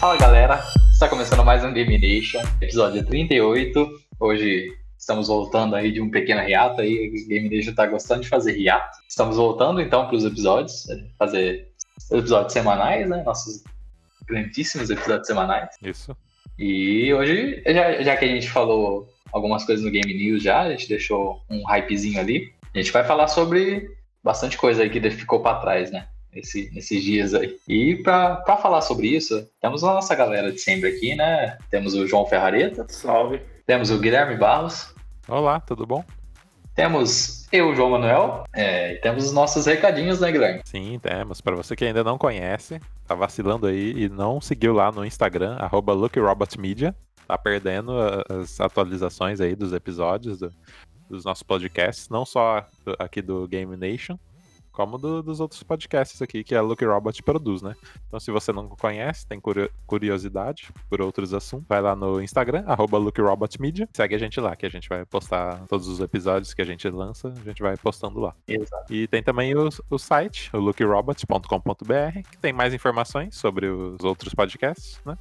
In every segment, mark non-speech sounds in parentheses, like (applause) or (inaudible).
Fala galera, está começando mais um Game Nation, episódio 38. Hoje estamos voltando aí de um pequeno hiato aí, o Game Nation está gostando de fazer hiato. Estamos voltando então para os episódios, fazer episódios semanais, né? Nossos grandíssimos episódios semanais. Isso. E hoje, já, já que a gente falou algumas coisas no Game News já, a gente deixou um hypezinho ali, a gente vai falar sobre bastante coisa aí que ficou para trás, né? Esse, nesses dias aí. E para falar sobre isso, temos a nossa galera de sempre aqui, né? Temos o João Ferrareta. Salve. Temos o Guilherme Barros. Olá, tudo bom? Temos eu, João Manuel, é, e temos os nossos recadinhos, né, Guilherme? Sim, temos. Para você que ainda não conhece, tá vacilando aí e não seguiu lá no Instagram, arroba LuckyRobotMedia, tá perdendo as atualizações aí dos episódios do, dos nossos podcasts, não só aqui do Game Nation, como do, dos outros podcasts aqui que a Lucky Robot produz, né? Então, se você não conhece, tem curiosidade por outros assuntos, vai lá no Instagram, arroba segue a gente lá, que a gente vai postar todos os episódios que a gente lança, a gente vai postando lá. Exato. E tem também o, o site, o luckyrobot.com.br, que tem mais informações sobre os outros podcasts, né?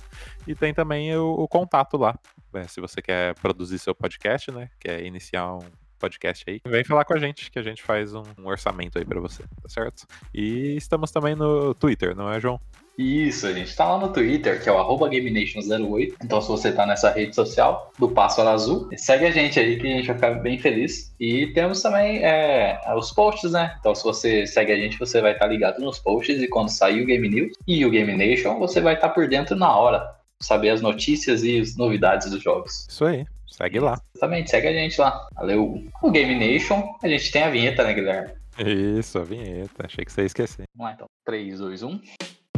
E tem também o, o contato lá, né? se você quer produzir seu podcast, né? Quer iniciar um podcast aí, vem falar com a gente, que a gente faz um, um orçamento aí para você, tá certo? E estamos também no Twitter, não é, João? Isso, a gente tá lá no Twitter, que é o GameNation08. Então, se você tá nessa rede social do Pássaro Azul, segue a gente aí que a gente vai ficar bem feliz. E temos também é, os posts, né? Então, se você segue a gente, você vai estar tá ligado nos posts. E quando sair o Game News e o Game Nation, você vai estar tá por dentro na hora. Saber as notícias e as novidades dos jogos. Isso aí. Segue lá. Exatamente, segue a gente lá. Valeu. O Game Nation, a gente tem a vinheta, né, Guilherme? Isso, a vinheta. Achei que você ia esquecer. Vamos lá então. 3, 2, 1.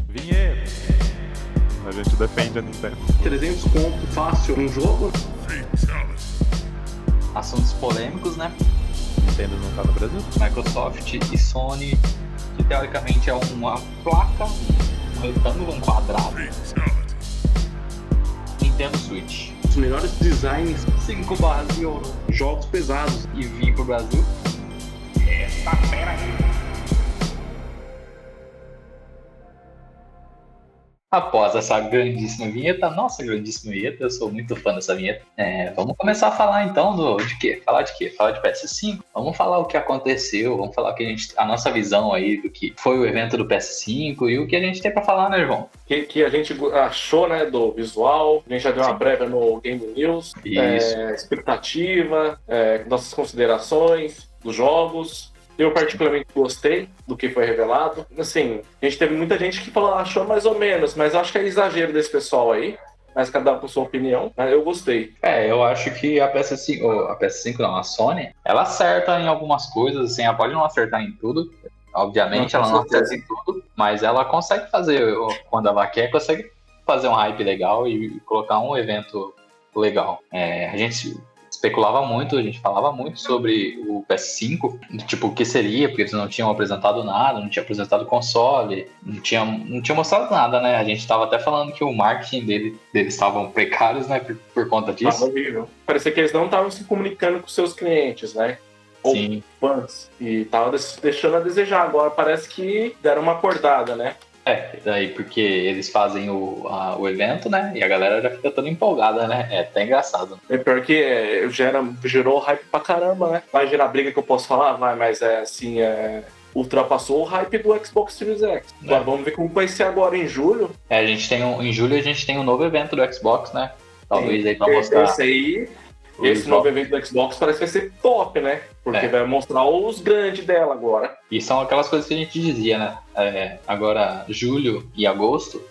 Vinheta! A gente defende a Nintendo. 300 pontos fácil um jogo? Assuntos polêmicos, né? Nintendo não tá no Brasil? Microsoft e Sony, que teoricamente é uma placa, um retângulo, um quadrado. Nintendo Switch os melhores designs 5 barras de ouro. Jogos pesados. E vim pro Brasil. Essa fera aí. Após essa grandíssima vinheta, nossa grandíssima vinheta, eu sou muito fã dessa vinheta. É, vamos começar a falar então do, de quê? Falar de quê? Falar de PS5? Vamos falar o que aconteceu, vamos falar o que a, gente, a nossa visão aí do que foi o evento do PS5 e o que a gente tem para falar, né, João? Que, que a gente achou, né, do visual, a gente já deu uma breve no Game News, Isso. É, expectativa, é, nossas considerações dos jogos, eu particularmente gostei do que foi revelado. Assim, a gente teve muita gente que falou, achou mais ou menos, mas acho que é exagero desse pessoal aí. Mas cada um com sua opinião, mas eu gostei. É, eu acho que a PS5, a PS5 não, a Sony, ela acerta em algumas coisas, assim, ela pode não acertar em tudo. Obviamente, não, ela não acerta em tudo, mas ela consegue fazer, quando ela quer, consegue fazer um hype legal e colocar um evento legal. É, a gente especulava muito, a gente falava muito sobre o PS5, tipo, o que seria, porque eles não tinham apresentado nada, não tinham apresentado console, não tinham, não tinham mostrado nada, né? A gente estava até falando que o marketing dele, deles estavam precários, né, por, por conta disso. horrível. Parecia que eles não estavam se comunicando com seus clientes, né? Ou Sim. fãs. E tava deixando a desejar. Agora parece que deram uma acordada, né? É, daí porque eles fazem o, a, o evento, né? E a galera já fica toda empolgada, né? É até engraçado. É pior que é, gera, gerou hype pra caramba, né? Vai gerar briga que eu posso falar? Vai, mas é assim, é, ultrapassou o hype do Xbox Series X. Agora vamos ver como vai ser agora em julho. É, a gente tem um, em julho a gente tem um novo evento do Xbox, né? Talvez Sim, aí pra mostrar. Esse aí esse novo evento do Xbox parece que vai ser top, né? Porque é. vai mostrar os grandes dela agora. E são aquelas coisas que a gente dizia, né? É, agora, julho e agosto,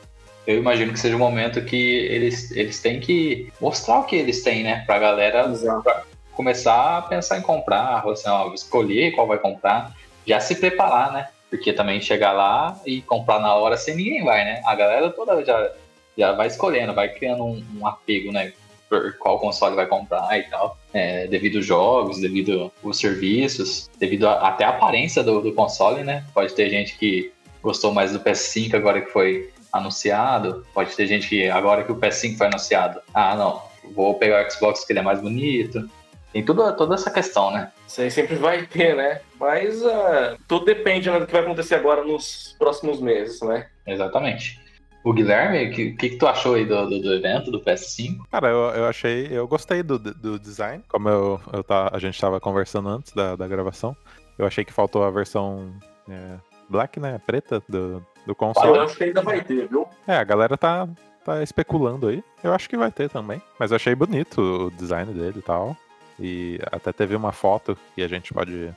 eu imagino que seja o um momento que eles, eles têm que mostrar o que eles têm, né? Pra galera pra começar a pensar em comprar, assim, ó, escolher qual vai comprar, já se preparar, né? Porque também chegar lá e comprar na hora sem ninguém vai, né? A galera toda já, já vai escolhendo, vai criando um, um apego, né? Por qual console vai comprar e tal, é, devido aos jogos, devido aos serviços, devido a, até a aparência do, do, console, né? Pode ter gente que gostou mais do PS5 agora que foi anunciado, pode ter gente que agora que o PS5 foi anunciado, ah, não, vou pegar o Xbox que ele é mais bonito. Tem tudo, toda essa questão, né? Isso aí sempre vai ter, né? Mas uh, tudo depende né, do que vai acontecer agora nos próximos meses, né? Exatamente. O Guilherme, o que, que, que, tu achou aí do, do, do, evento, do PS5? Cara, eu, eu achei, eu gostei do, do design, como eu, eu tá, a gente tava conversando antes da, da gravação. Eu achei que faltou a versão é, black, né, preta do, do console. Eu acho que ainda vai ter, viu? É, a galera tá, tá especulando aí. Eu acho que vai ter também. Mas eu achei bonito o design dele e tal. E até teve uma foto que a gente pode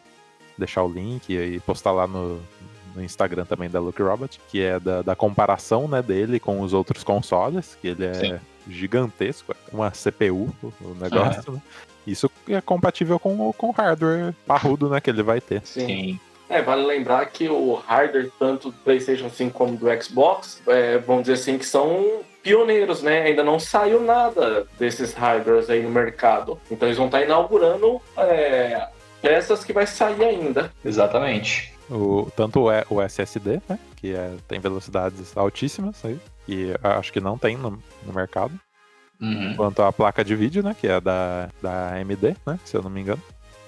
deixar o link e postar lá no, no Instagram também da Luke Robot, que é da, da, comparação né, dele com os outros consoles, que ele é Sim. gigantesco, é uma CPU o negócio, uhum. né? Isso é compatível com, com o hardware parrudo né, que ele vai ter. Sim. Sim. É, vale lembrar que o hardware, tanto do PlayStation 5 como do Xbox, é, vamos dizer assim, que são pioneiros, né? Ainda não saiu nada desses hardwares aí no mercado. Então eles vão estar inaugurando é, peças que vai sair ainda. Exatamente. O, tanto é o SSD, né? Que é, tem velocidades altíssimas aí. E acho que não tem no, no mercado. Uhum. Quanto a placa de vídeo, né? Que é da, da AMD, né? Se eu não me engano.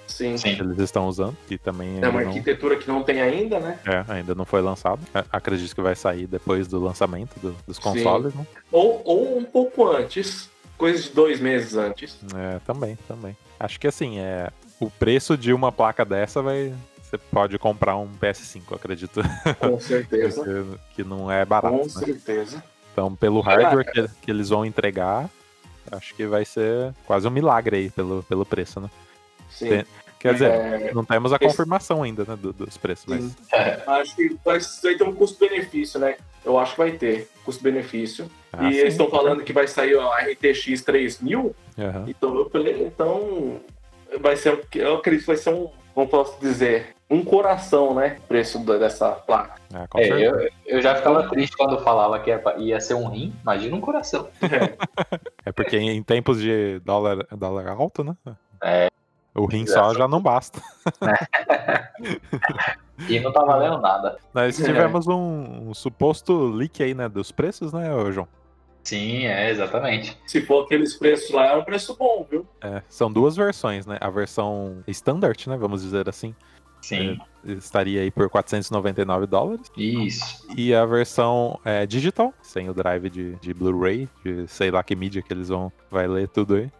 Sim. Sim. Eles estão usando, que também. É uma arquitetura que não tem ainda, né? É, ainda não foi lançado. Acredito que vai sair depois do lançamento do, dos consoles, Sim. né? Ou, ou um pouco antes. Coisa de dois meses antes. É, também, também. Acho que assim, é. O preço de uma placa dessa vai. Você pode comprar um PS5, acredito. (laughs) Com certeza. que não é barato. Com né? certeza. Então, pelo hardware que, que eles vão entregar, acho que vai ser quase um milagre aí pelo, pelo preço, né? Sim. Tem, quer dizer, é... não temos a confirmação ainda, né, do, dos preços, Sim. mas... É. Acho que vai, vai ter um custo-benefício, né? Eu acho que vai ter custo-benefício. Ah, e sim. eles estão falando que vai sair a RTX 3000, uhum. então eu falei, então vai ser, eu acredito que vai ser um, como posso dizer, um coração, né? O preço dessa placa. É, é, eu, eu, já ficava triste quando falava que ia ser um rim, imagina um coração. É, é porque em tempos de dólar, dólar alto, né? É. O rim só já não basta. (laughs) e não tá valendo nada. Nós tivemos um, um, suposto leak aí, né, dos preços, né, João? Sim, é, exatamente. Se for aqueles preços lá, é um preço bom, viu? É, são duas versões, né? A versão standard, né, vamos dizer assim. Sim. É, estaria aí por 499 dólares. Isso. E a versão é, digital, sem o drive de, de Blu-ray, de sei lá que mídia que eles vão vai ler tudo aí.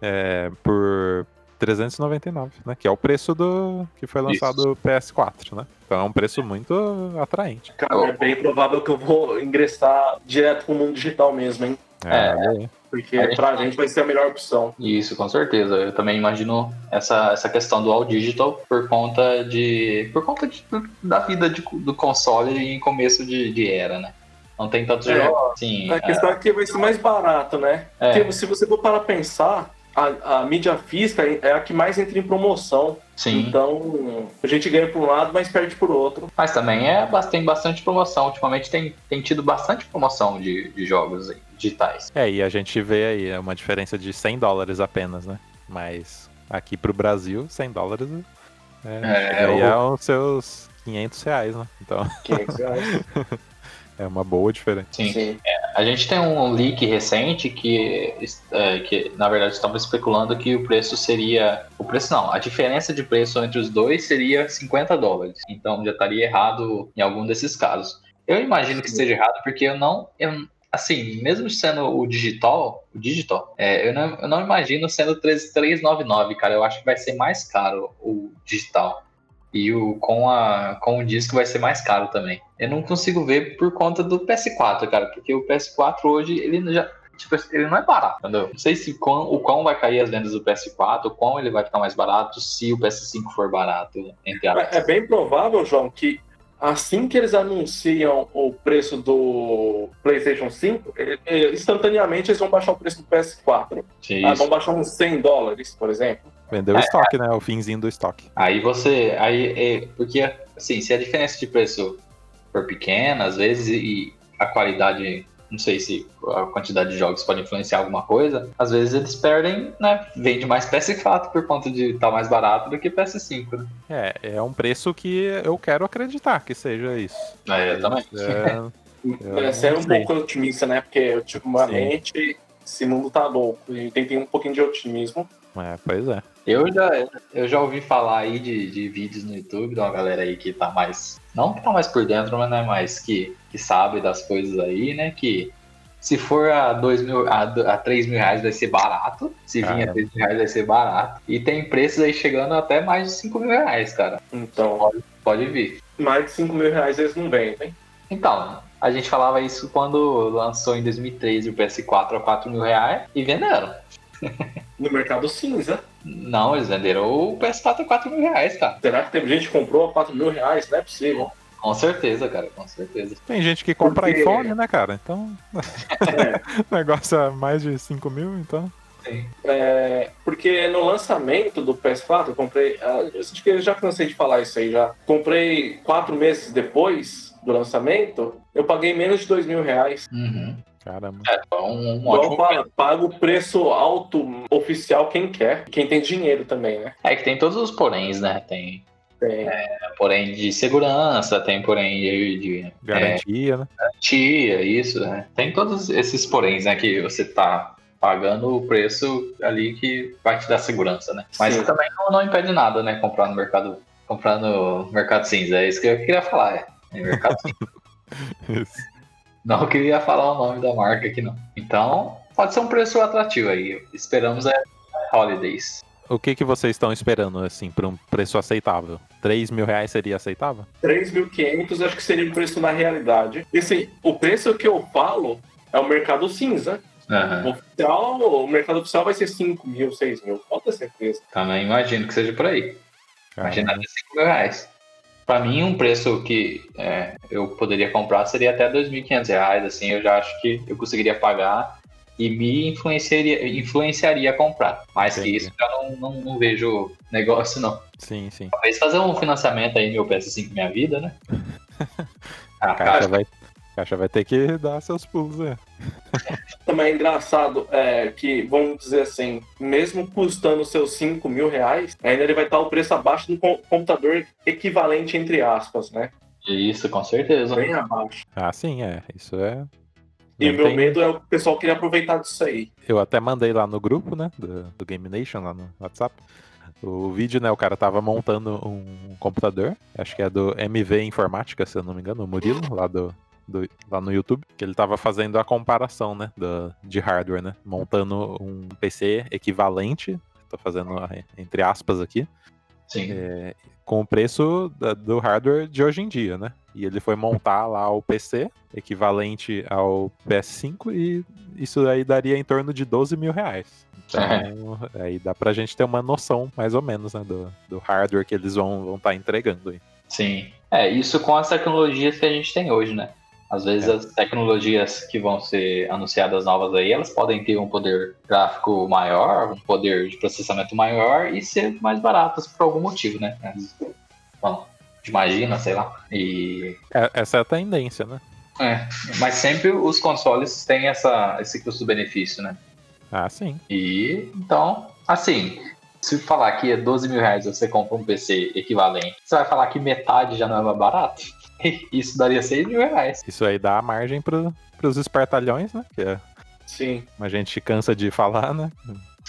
É, por 399, né? Que é o preço do que foi lançado o PS4, né? Então é um preço muito atraente. Cara, é bem provável que eu vou ingressar direto pro mundo digital mesmo, hein? É, é porque a gente... pra gente vai ser a melhor opção. Isso, com certeza. Eu também imagino essa, essa questão do all digital por conta de. por conta de, da vida de, do console em começo de, de era, né? Não tem tantos é, jogos. Sim, a questão é, é que vai ser mais barato, né? É. Porque se você for para pensar, a, a, mídia física é a que mais entra em promoção. Sim. Então, a gente ganha por um lado, mas perde por outro. Mas também é, tem bastante promoção. Ultimamente tem, tem tido bastante promoção de, de jogos digitais. É, e a gente vê aí é uma diferença de 100 dólares apenas, né? Mas aqui pro Brasil, 100 dólares é, é, aí é os seus 500 reais, né? Então... 500 reais. (laughs) É uma boa diferença. Sim. Sim. É, a gente tem um leak recente que, é, que, na verdade, estava especulando que o preço seria. O preço não, a diferença de preço entre os dois seria 50 dólares. Então já estaria errado em algum desses casos. Eu imagino que esteja errado, porque eu não. Eu, assim, mesmo sendo o digital, o digital, é, eu, não, eu não imagino sendo 399, cara. Eu acho que vai ser mais caro o digital. E o, com, a, com o disco vai ser mais caro também. Eu não consigo ver por conta do PS4, cara, porque o PS4 hoje, ele já. Tipo, ele não é barato, entendeu? Não sei se quão, o quão vai cair as vendas do PS4, o quão ele vai ficar mais barato se o PS5 for barato, entre É bem provável, João, que assim que eles anunciam o preço do PlayStation 5, instantaneamente eles vão baixar o preço do PS4. Ah, vão baixar uns 100 dólares, por exemplo. Vendeu o é, estoque, né? O finzinho do estoque. Aí você. Aí, é, porque, assim, se a diferença de preço for pequena, às vezes, e a qualidade. Não sei se a quantidade de jogos pode influenciar alguma coisa. Às vezes eles perdem, né? Vende mais PS4 por conta de estar tá mais barato do que PS5, né? É, é um preço que eu quero acreditar que seja isso. É, eu também. É, (laughs) é, ser um pouco otimista, né? Porque ultimamente Sim. esse mundo tá louco. A gente tem que ter um pouquinho de otimismo. É, pois é. Eu já, eu já ouvi falar aí de, de vídeos no YouTube de uma galera aí que tá mais não que tá mais por dentro, mas né, mais que, que sabe das coisas aí, né? Que se for a, dois mil, a, a 3 mil reais vai ser barato. Se vir a 3 mil reais vai ser barato. E tem preços aí chegando até mais de 5 mil reais, cara. Então, Pode, pode vir. mais de 5 mil reais eles não vendem. Então, a gente falava isso quando lançou em 2013 o PS4 a 4 mil reais e venderam. No mercado cinza. Não, eles venderam o PS4 a 4 mil reais, cara. Será que teve gente que comprou a 4 mil reais? Não é possível. Com certeza, cara, com certeza. Tem gente que compra Porque- iPhone, né, cara? Então, É, (laughs) o negócio é mais de 5 mil, então. Sim. é, porque no lançamento do PS4, eu comprei. ah, Eu acho que eu já cansei de falar isso aí já. Comprei quatro meses depois do lançamento, eu paguei menos de 2 mil reais. Uhum. Caramba. É, foi um, um Igual ótimo. fala, paga o preço alto oficial quem quer. Quem tem dinheiro também, né? É que tem todos os poréns, né? Tem Tem. porém de segurança, tem porém de, de Garantia, né? garantia, isso, né? Tem todos esses poréns, né? Que você tá pagando o preço ali que vai te dar segurança, né? Mas Sim. também não, não impede nada, né? Comprar no mercado, comprar no mercado cinza. É isso que eu queria falar, é. É mercado cinza. Isso. (laughs) Não (laughs) queria falar o nome da marca aqui, não. Então, pode ser um preço atrativo aí. Esperamos é Holidays. O que, que vocês estão esperando, assim, para um preço aceitável? 3 mil reais seria aceitável? 3.500 acho que seria o preço na realidade. Esse, o preço que eu falo é o mercado cinza. O Aham. oficial, o mercado oficial vai ser 5 mil, 6 mil, pode ter certeza. Também imagino que seja por aí. Imagina até 5 mil reais. Pra mim, um preço que é, eu poderia comprar seria até 2.500 reais, assim, eu já acho que eu conseguiria pagar e me influenciaria, influenciaria a comprar. Mais que isso, eu não, não, não vejo negócio, não. Sim, sim. Talvez fazer um financiamento aí, meu PS5 Minha Vida, né? (laughs) Ah, A caixa cara, vai, caixa vai ter que dar seus pulos, né? (laughs) Também é engraçado é, que, vamos dizer assim, mesmo custando seus 5 mil reais, ainda ele vai estar o preço abaixo do com- computador equivalente, entre aspas, né? isso, com certeza. Bem abaixo. Ah, sim, é. Isso é. E o meu tem- medo é o pessoal querer aproveitar disso aí. Eu até mandei lá no grupo, né, do, do Game Nation, lá no WhatsApp. O vídeo, né, o cara tava montando um computador, acho que é do MV Informática, se eu não me engano, o Murilo, lá do, do- lá no YouTube, que ele tava fazendo a comparação, né, de hardware, né, montando um PC equivalente, tô fazendo entre aspas aqui, Sim. é, com o preço da- do hardware de hoje em dia, né? E ele foi montar lá o PC, equivalente ao PS5, e isso aí daria em torno de 12 mil reais. Então, aí dá pra gente ter uma noção, mais ou menos, né, do, do hardware que eles vão estar entregando aí. Sim. É, isso com as tecnologias que a gente tem hoje, né? Às vezes É. as tecnologias que vão ser anunciadas novas aí, elas podem ter um poder gráfico maior, um poder de processamento maior e ser mais baratas por algum motivo, né? Bom, imagina, sei lá. E É- essa é a tendência, né? é, mas sempre os consoles têm essa, esse custo-benefício, né? Ah, sim. E então, assim, se falar que é 12 mil reais você compra um PC equivalente, você vai falar que metade já não é mais barato? (laughs) Isso daria 6 mil reais. Isso aí dá margem pro, pros espertalhões, né? Que é, Sim. a gente cansa de falar, né?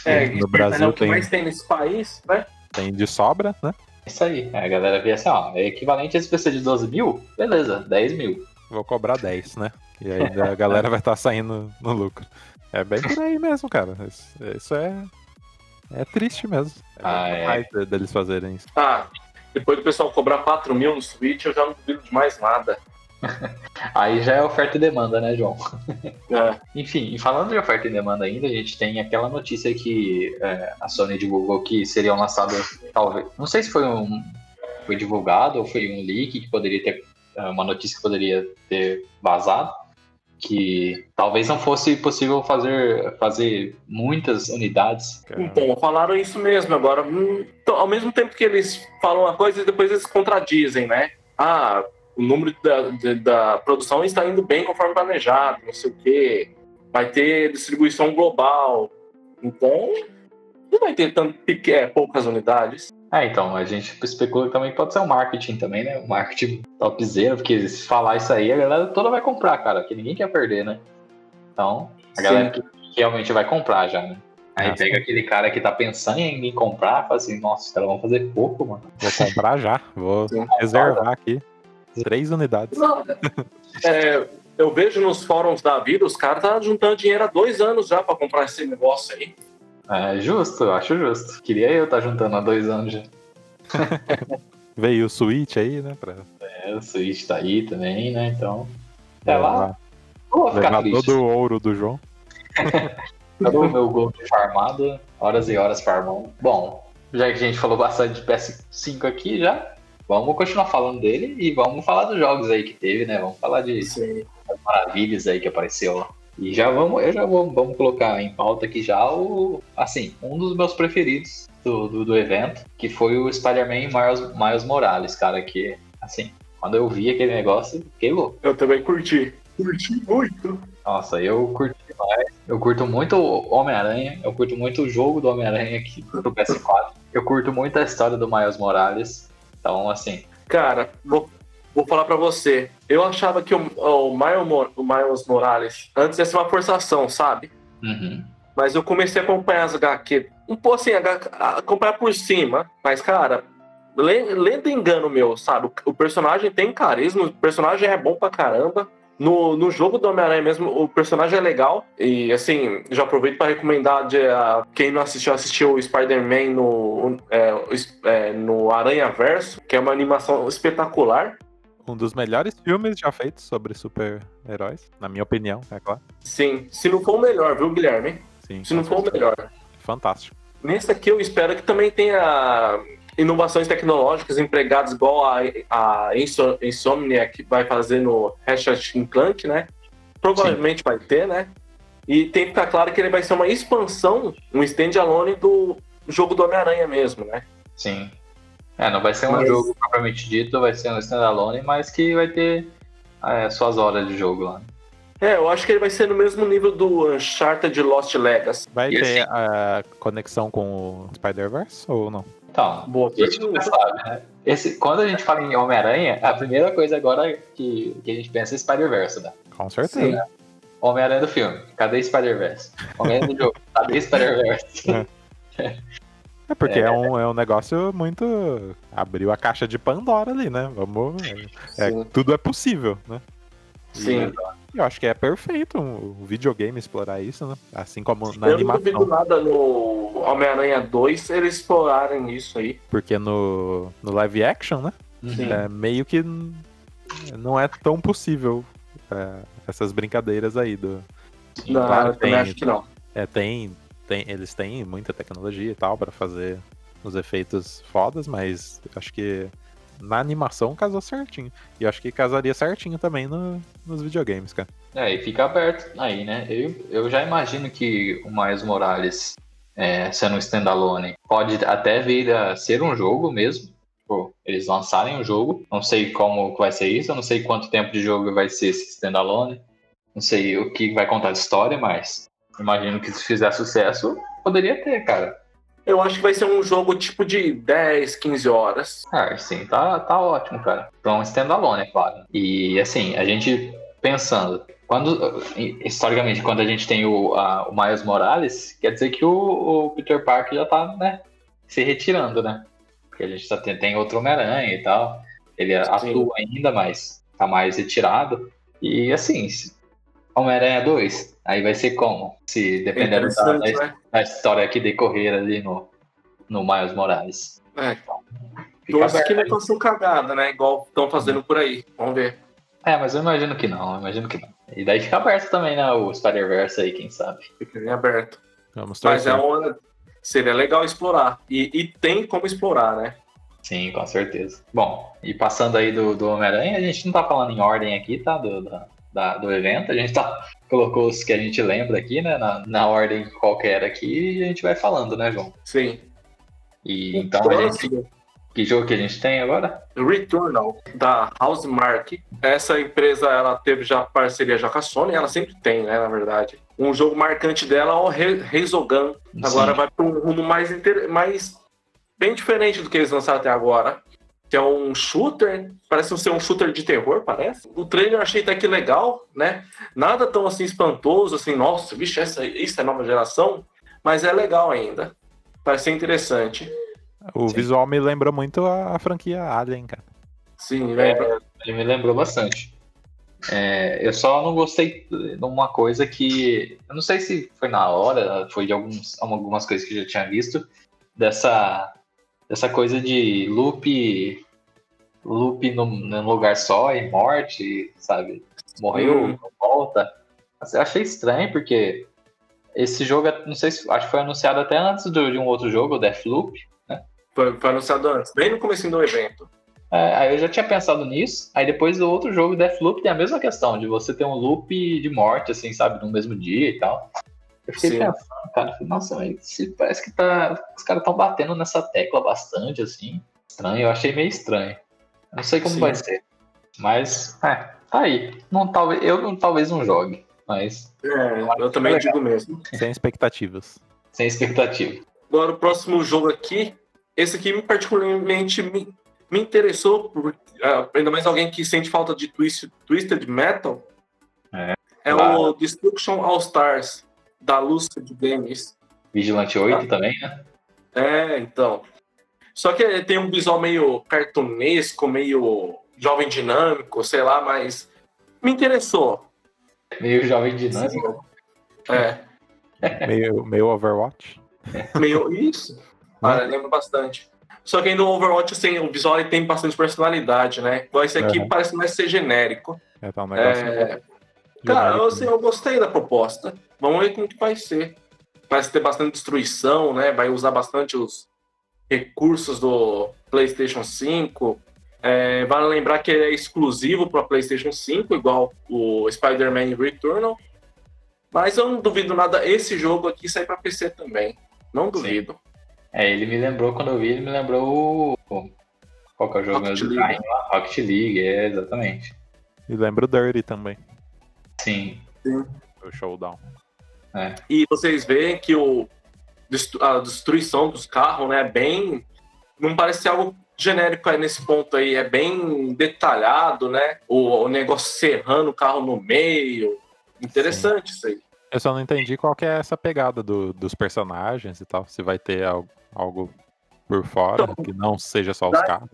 É, no é Brasil o que tem, mais tem nesse país, né? tem de sobra, né? Isso aí. A galera via assim, ó, é equivalente a esse PC de 12 mil? Beleza, 10 mil. Vou cobrar 10, né? E aí a galera vai estar saindo no lucro. É bem por aí mesmo, cara. Isso, isso é. É triste mesmo. É Ah, é. deles fazerem isso. Ah, depois do pessoal cobrar 4 mil no Switch, eu já não duvido de mais nada. (laughs) Aí já é oferta e demanda, né, João? É. Enfim, falando de oferta e demanda ainda, a gente tem aquela notícia que é, a Sony divulgou que seriam lançadas, talvez, não sei se foi um foi divulgado ou foi um leak que poderia ter é, uma notícia que poderia ter vazado, que talvez não fosse possível fazer fazer muitas unidades. Então, falaram isso mesmo agora. hum, então, ao mesmo tempo que eles falam uma coisa e depois eles contradizem, né? Ah, o número da, de- da produção está indo bem conforme planejado, não sei o quê. Vai ter distribuição global. Então, não vai ter tanto é, poucas unidades. É, então, a gente especula que também pode ser um marketing também, né? Um marketing topzera, porque se falar isso aí, a galera toda vai comprar, cara, que ninguém quer perder, né? Então, a Sim. galera que realmente vai comprar já, né? Aí Ah, pega aquele cara que tá pensando em comprar, fala assim, nossa, os caras vão fazer pouco, mano. Vou comprar já. Vou Sim. reservar aqui. Três unidades. Não, é, eu vejo nos fóruns da vida, os caras tá juntando dinheiro há dois anos já pra comprar esse negócio aí. É justo, eu acho justo. Queria eu estar juntando há dois anos já. (laughs) Veio o Switch aí, né? Pra É, o Switch tá aí também, né? Então. É lá. Vou ficar triste. todo o ouro do João. (laughs) Todo o meu gol farmado, horas e horas farmando. Bom, já que a gente falou bastante de PS5 aqui já, vamos continuar falando dele e vamos falar dos jogos aí que teve, né? Vamos falar de Sim. maravilhas aí que apareceu lá. E já vamos, eu já vou, vamos colocar em pauta aqui já o, assim, um dos meus preferidos do, do, do evento, que foi o Spider-Man Miles, Miles Morales, cara, que, assim, quando eu vi aquele negócio, fiquei louco. Eu também curti. Curti muito. Nossa, eu curti demais. Eu curto muito o Homem-Aranha, eu curto muito o jogo do Homem-Aranha aqui pro PS4. Eu curto muito a história do Miles Morales. Então, assim, Cara, vou, vou falar pra você. Eu achava que o, o, Miles, Morales antes ia ser uma forçação, sabe? uhum. Mas eu comecei a acompanhar as HQ. Um pouco assim, acompanhar por cima. Mas, cara, le- lendo engano meu, sabe? O, personagem tem carisma, o personagem é bom pra caramba. No, no jogo do Homem-Aranha mesmo, o personagem é legal. E, assim, já aproveito pra recomendar de, a quem não assistiu, assistiu o Spider-Man no, é, é, no Aranha Verso, que é uma animação espetacular. Um dos melhores filmes já feitos sobre super-heróis, na minha opinião, é claro. Sim, se não for o melhor, viu, Guilherme? Sim, Se não for o melhor. fantástico. Nesse aqui eu espero que também tenha inovações tecnológicas empregadas igual a, a Inso- Insomniac vai fazer no Ratchet Clank, né? Provavelmente vai ter, né? E tem que ficar claro que ele vai ser uma expansão, um standalone do jogo do Homem-Aranha mesmo, né? sim. É, não vai ser um Mas- jogo propriamente dito, vai ser um standalone, mas que vai ter é, suas horas de jogo lá. É, eu acho que ele vai ser no mesmo nível do Uncharted Lost Legacy. Vai E ter assim- a conexão com o Spider-Verse ou não? Então, Boa a gente nunca sabe, né? Esse, quando a gente fala em Homem-Aranha, a primeira coisa agora que, que a gente pensa é Spider-Verse, né? Com certeza. Homem-Aranha do filme, cadê Spider-Verse? Homem-Aranha do jogo, cadê Spider-Verse? (laughs) É (laughs) porque é. É. um, é um negócio muito. Abriu a caixa de Pandora ali, né? Vamos. É, Sim. tudo é possível, né? Sim. E Eu acho que é perfeito um, um videogame explorar isso, né? Assim como na eu não duvido animação. nada no Homem-Aranha 2 eles explorarem isso aí. Porque no, no live action, né? Sim. É meio que não é tão possível é, essas brincadeiras aí do. Não, claro, eu também tem- acho que não. É, tem, tem, eles têm muita tecnologia e tal pra fazer os efeitos fodas, mas acho que na animação casou certinho. E acho que casaria certinho também no- nos videogames, cara. É, e fica aberto aí, né? Eu, eu já imagino que o Miles Morales, é, sendo um standalone, pode até vir a ser um jogo mesmo. Tipo, eles lançarem o jogo. Não sei como vai ser isso, eu não sei quanto tempo de jogo vai ser esse standalone. Não sei o que vai contar de história, mas imagino que se fizer sucesso, poderia ter, cara. Eu acho que vai ser um jogo tipo de 10, 15 horas. Ah, sim, tá, tá ótimo, cara. Um standalone, é claro. E assim, a gente pensando, quando historicamente, quando a gente tem o, a- o Miles Morales, quer dizer que o, o Peter Parker já tá, né, se retirando, né? Porque a gente tá, tem, tem outro Homem-Aranha e tal. Ele atua ainda, mas tá mais retirado. E assim, Homem-Aranha 2, aí vai ser como? Se dependendo da, da, né? da história que decorrer ali no, no Miles Morales. É, aberto que não façam cagada, né? Igual estão fazendo por aí. Vamos ver. É, mas eu imagino que não, eu imagino que não. E daí fica aberto também, né, o Spider-Verse aí, quem sabe. Fica bem aberto. Vamos Mas torcer. é uma... seria legal explorar. E, e tem como explorar, né? Sim, com certeza. Bom, e passando aí do, do Homem-Aranha, a gente não tá falando em ordem aqui, tá? Do, da- da- do evento, a gente tá, colocou os que a gente lembra aqui, né, na, na ordem qualquer aqui, e a gente vai falando, né, João? Sim. E então a gente. Que jogo que a gente tem agora? Returnal, da Housemark. Essa empresa, ela teve já parceria já com a Sony, ela sempre tem, né, na verdade. Um jogo marcante dela é o Re- Resogun. Agora vai para um rumo mais, mais bem diferente do que eles lançaram até agora. Que é um shooter, parece ser um shooter de terror, parece. O trailer eu achei até que legal, né? Nada tão assim espantoso, assim, nossa, vixe, essa, isso é nova geração, mas é legal ainda. Parece ser interessante. O Sim. visual me lembra muito a, a franquia Alien, cara. Sim, É, lembra? Ele me lembrou bastante. É, eu só não gostei de uma coisa que. Eu não sei se foi na hora, foi de alguns, algumas coisas que eu já tinha visto, dessa, dessa coisa de loop loop num, num lugar só e morte, sabe? Morreu, não volta. Eu achei estranho, porque esse jogo, não sei se. Acho que foi anunciado até antes de um outro jogo, o Deathloop. Né? Foi, foi anunciado antes, bem no começo do evento. É, aí eu já tinha pensado nisso. Aí depois do outro jogo, Deathloop, tem a mesma questão, de você ter um loop de morte, assim, sabe, no mesmo dia e tal. Eu fiquei Sim. pensando, cara, nossa, mas parece que tá, os caras estão batendo nessa tecla bastante, assim. Estranho, eu achei meio estranho. Eu não sei como Sim. vai ser. Mas, é, tá aí. Não, talvez, eu talvez não jogue, mas. É, eu também digo mesmo. Sem expectativas. Sem expectativa. Agora, o próximo jogo aqui. Esse aqui, particularmente, me, me interessou, por, uh, ainda mais alguém que sente falta de twist, Twisted Metal, é, é o Destruction All Stars, da Lucid Games. Vigilante 8 tá? também, né? É, então. Só que tem um visual meio cartunesco, meio jovem dinâmico, sei lá, mas me interessou. Meio jovem dinâmico? É. (laughs) meio, meio Overwatch? Meio isso. Ah, lembro bastante. Só que ainda o Overwatch, assim, o visual tem bastante personalidade, né? Esse aqui uhum. parece mais ser genérico. É, tá um negócio é... Cara, eu, assim, eu gostei da proposta. Vamos ver como que vai ser. Parece ter bastante destruição, né? Vai usar bastante os recursos do PlayStation 5. É, vale lembrar que ele é exclusivo para PlayStation 5, igual o Spider-Man Returnal. Mas eu não duvido nada esse jogo aqui sair para PC também. Não duvido. Sim. É, ele me lembrou, quando eu vi, ele me lembrou o. Qual que é o jogo Rocket do League. Rocket League, é, exatamente. E lembra o Dirty também. Sim. Sim. O Showdown. É. E vocês veem que o, a destruição dos carros, né, é bem. Não parece algo genérico aí nesse ponto aí, é bem detalhado, né? O, o negócio serrando o carro no meio. Interessante Sim. isso aí. Eu só não entendi qual que é essa pegada do, dos personagens e tal. Se vai ter algo, algo por fora, então, que não seja só os dá, carros.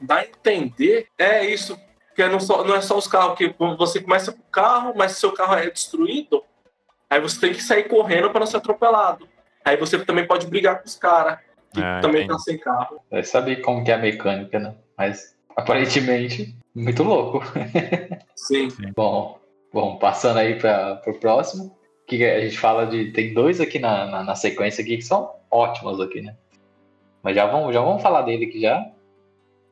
Dá a entender, é isso. Que não, só, não é só os carros, que você começa com o carro, mas se seu carro é destruído, aí você tem que sair correndo para não ser atropelado. Aí você também pode brigar com os caras, que é, também entendi. tá sem carro. Vai saber como que é a mecânica, né? Mas aparentemente, muito louco. (laughs) Sim. Bom, bom passando aí para o próximo que a gente fala de. Tem dois aqui na, na, na, sequência aqui que são ótimos aqui, né? Mas já vamos, já vamos falar dele aqui já.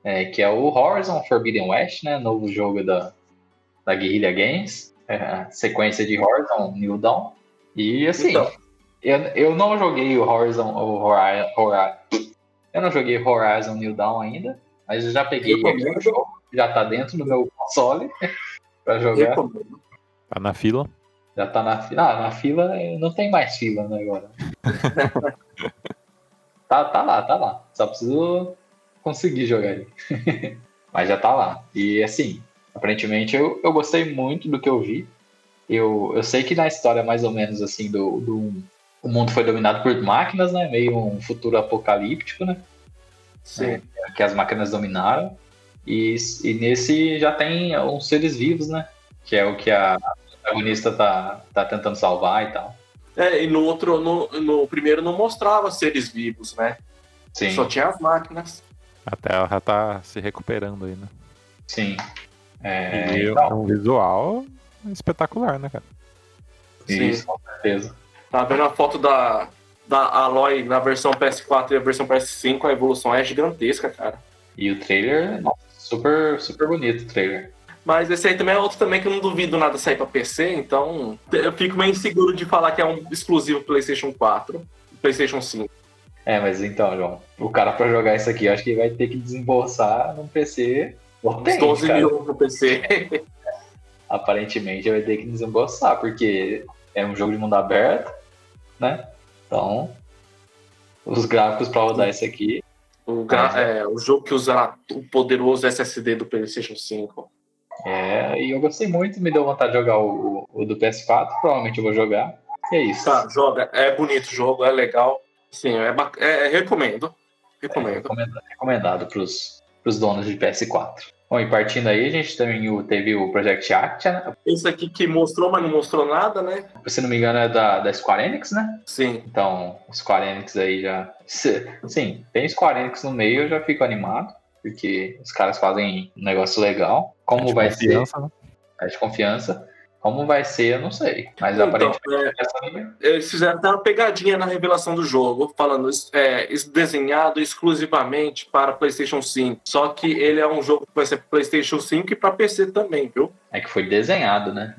É, que é o Horizon Forbidden West, né? Novo jogo da, da Guerrilla Games. É, sequência de Horizon New Dawn. E assim, então. eu, eu não joguei o Horizon, o Horizon, Horizon, eu não joguei Horizon New Dawn ainda, mas eu já peguei eu aqui o jogo, já tá dentro do meu console (laughs) para jogar. Tá na fila. Já tá na fila. Ah, na fila não tem mais fila, né, agora. (laughs) tá, tá lá, tá lá. Só preciso conseguir jogar ele. (laughs) Mas já tá lá. E assim, aparentemente eu, eu gostei muito do que eu vi. Eu, eu sei que na história, mais ou menos assim, do, do. O mundo foi dominado por máquinas, né? Meio um futuro apocalíptico, né? Sim. É, que as máquinas dominaram. E, e nesse já tem uns seres vivos, né? Que é o que a protagonista tá, tá tentando salvar e tal. É, e no outro, no, no primeiro não mostrava seres vivos, né? Sim. Só tinha as máquinas. A Terra tá se recuperando aí, né? Sim. É, e então... um visual espetacular, né, cara? Sim, Isso, com certeza. Tá vendo a foto da, da Aloy na versão PS4 e a versão PS5, a evolução é gigantesca, cara. E o trailer, nossa, super, super bonito o trailer. Mas esse aí também é outro também que eu não duvido nada sair pra PC, então eu fico meio inseguro de falar que é um exclusivo PlayStation 4, PlayStation 5. É, mas então, João, o cara pra jogar isso aqui, eu acho que vai ter que desembolsar num PC potente, 12 cara. mil no PC. (laughs) Aparentemente vai ter que desembolsar, porque é um jogo de mundo aberto, né? Então, os gráficos pra rodar isso aqui. O, gra... é, o jogo que usa o poderoso SSD do PlayStation 5. É, e eu gostei muito, me deu vontade de jogar o, o do PS4, provavelmente eu vou jogar. E é isso. Tá, joga. É bonito o jogo, é legal. Sim, é, é, é recomendo. Recomendo. É recomendado, recomendado pros, pros donos de PS4. Bom, e partindo aí, a gente também teve o Project Act, né? Esse aqui que mostrou, mas não mostrou nada, né? Se não me engano, é da, da Square Enix, né? Sim. Então, Square Enix aí já. Sim, tem Square Enix no meio, eu já fico animado, porque os caras fazem um negócio legal. Como de vai confiança, ser? Né? É de confiança. Como vai ser, eu não sei. Mas Então, aparentemente. é, eles fizeram até uma pegadinha na revelação do jogo, falando é, isso desenhado exclusivamente para PlayStation 5. Só que ele é um jogo que vai ser para PlayStation 5 e para PC também, viu? É que foi desenhado, né?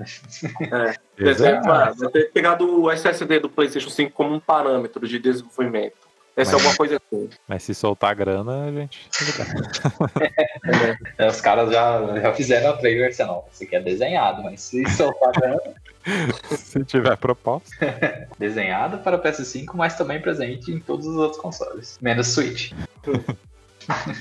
É, desenho, vai ter pegado o SSD do PlayStation 5 como um parâmetro de desenvolvimento. Essa é alguma coisa assim. Mas se soltar a grana, a gente. É, (laughs) Os caras já, já fizeram o trailer assim, não, isso aqui é desenhado, mas se soltar grana, (laughs) se tiver proposta. (laughs) desenhado para o PS5, mas também presente em todos os outros consoles, menos Switch.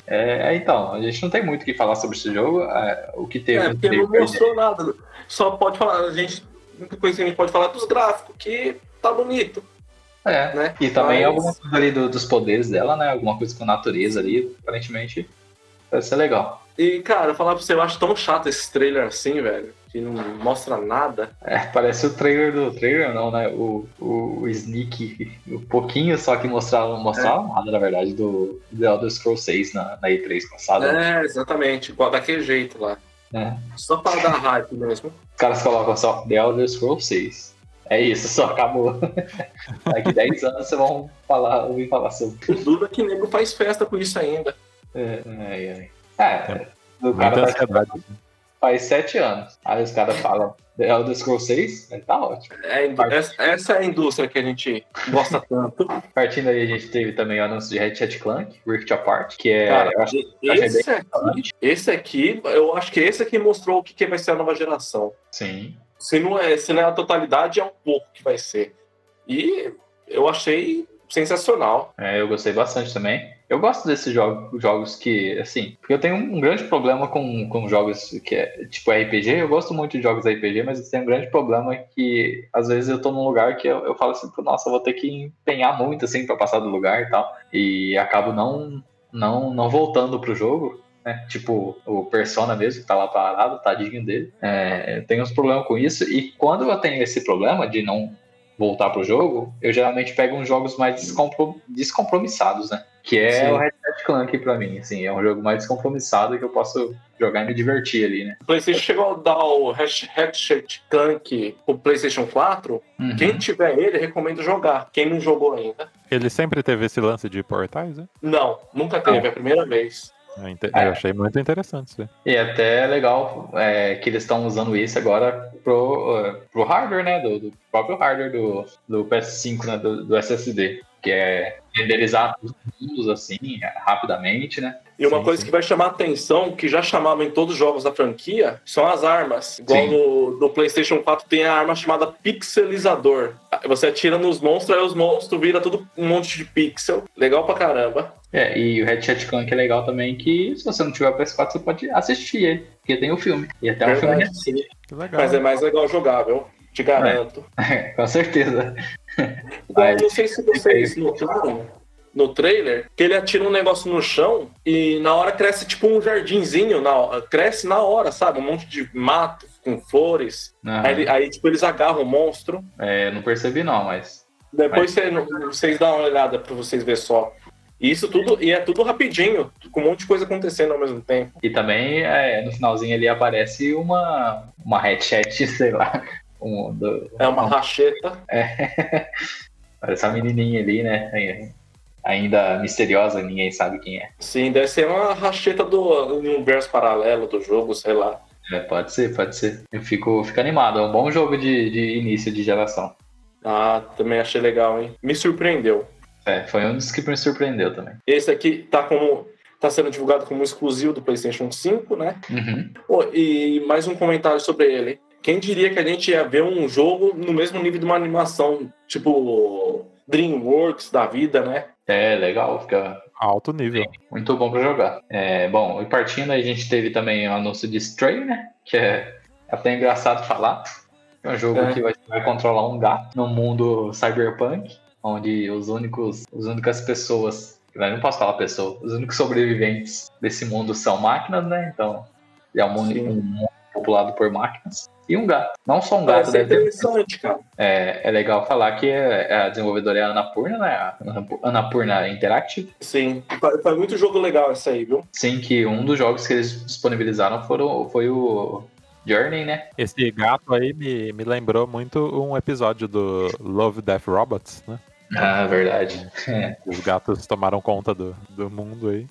É, então, a gente não tem muito o que falar sobre esse jogo. é, o que teve É, porque não mostrou nada. Só pode falar, a gente. A única coisa que a gente pode falar é dos gráficos, que tá bonito, É, né? e também Mas- alguma coisa ali do- dos poderes dela, né? Alguma coisa com a natureza ali, aparentemente vai ser legal. E, cara, falar pra você, eu acho tão chato esse trailer assim, velho, que não mostra nada. É, parece o trailer do trailer, não, né? O, o, o Sneak, um pouquinho só que mostrava, mostrava nada, na verdade, do The Elder Scrolls 6 na, na E3 passada. É, exatamente, igual daquele jeito lá. né? Só para dar hype mesmo. Os caras colocam só The Elder Scrolls 6. É isso, só acabou. (laughs) Daqui 10 anos vocês vão falar, ouvir falar sobre. O é que nego faz festa com isso ainda. É, é, é. é o cara faz, ansiedade. faz 7 anos. Aí os caras falam The Elder Scrolls 6, aí tá ótimo. É essa, essa é a indústria que a gente gosta tanto. Partindo aí, a gente teve também o anúncio de Ratchet Clank, Rift Apart, que é. Cara, eu acho, esse aqui, esse aqui, eu acho que esse aqui mostrou o que, que vai ser a nova geração. Sim. Se não, é, se não é a totalidade, é um pouco que vai ser. E eu achei sensacional. É, eu gostei bastante também. Eu gosto desses jogos, jogos que, assim, porque eu tenho um grande problema com, com jogos que é tipo RPG. Eu gosto muito de jogos RPG, mas eu tenho um grande problema que às vezes eu tô num lugar que eu, eu falo assim, nossa, vou ter que empenhar muito assim para passar do lugar e tal, e acabo não não não voltando pro jogo. Né? Tipo, o Persona mesmo, que tá lá parado, tadinho dele. É, eu tenho uns problemas com isso, e quando eu tenho esse problema de não voltar pro jogo, eu geralmente pego uns jogos mais descompro- descompromissados, né? Que é Sim. o Red Dead Clank pra mim, assim, é um jogo mais descompromissado que eu posso jogar e me divertir ali, né? O PlayStation chegou a dar o Hash- Ratchet Clank pro PlayStation 4. Uhum. Quem tiver ele, recomendo jogar. Quem não jogou ainda. Ele sempre teve esse lance de portais, né? Não, nunca teve, é a primeira vez. Eu, É. eu achei muito interessante isso. E até é legal é, que eles estão usando isso agora pro, pro hardware, né? Do, do próprio hardware do, do PS5, né? Do, do SSD. Que é renderizar os mundos assim, rapidamente, né? E uma Sim, coisa sim. que vai chamar a atenção, que já chamava em todos os jogos da franquia, são as armas. Igual no, no PlayStation 4 tem a arma chamada Pixelizador. Você atira nos monstros, aí os monstros viram tudo um monte de pixel. Legal pra caramba. É, e o Ratchet Clank é legal também que se você não tiver PS4, você pode assistir ele, porque tem o filme. E até um filme Verdade, sim. Que legal. Mas é mais legal jogável, te garanto. (laughs) com certeza. Aí- não sei se vocês (laughs) notaram no trailer que ele atira um negócio no chão e na hora cresce tipo um jardinzinho, na, cresce na hora, sabe? Um monte de mato com flores. Aí, ele- aí, tipo, eles agarram o monstro. É, não percebi não, mas. Depois cê- vocês dão uma olhada pra vocês verem só. E isso tudo, e é tudo rapidinho, com um monte de coisa acontecendo ao mesmo tempo. E também é, no finalzinho ali aparece uma, uma headset, (laughs) sei lá. Um, do, É uma racheta. Parece a menininha ali, né? Ainda misteriosa, ninguém sabe quem é. Sim, deve ser uma racheta do universo paralelo do jogo, sei lá. É, pode ser, pode ser. Eu fico, fico animado. É um bom jogo de, de início de geração. Ah, também achei legal, hein? Me surpreendeu. É, foi um dos que me surpreendeu também. Esse aqui tá como. tá sendo divulgado como exclusivo do PlayStation 5, né? Uhum. Pô, e mais um comentário sobre ele. Quem diria que a gente ia ver um jogo no mesmo nível de uma animação, tipo DreamWorks da vida, né? É, legal, fica Alto nível. muito bom pra jogar. É, bom, e partindo, a gente teve também o anúncio de Stray, né? Que é até engraçado falar. É um jogo É. que vai, vai controlar um gato no mundo cyberpunk, onde os únicos, as únicas pessoas, eu não posso falar pessoa, os únicos sobreviventes desse mundo são máquinas, né? Então É um mundo, um mundo populado por máquinas. E um gato. Não só um gato. Parece interessante, cara. É, é legal falar que é, a desenvolvedora é a Anapurna, né? A Anapurna Interactive. Sim. Foi muito jogo legal essa aí, viu? Sim, que um dos jogos que eles disponibilizaram foram, foi o Journey, né? Esse gato aí me, me lembrou muito um episódio do Love, Death, Robots, né? Ah, verdade. É. (laughs) Os gatos tomaram conta do, do mundo aí.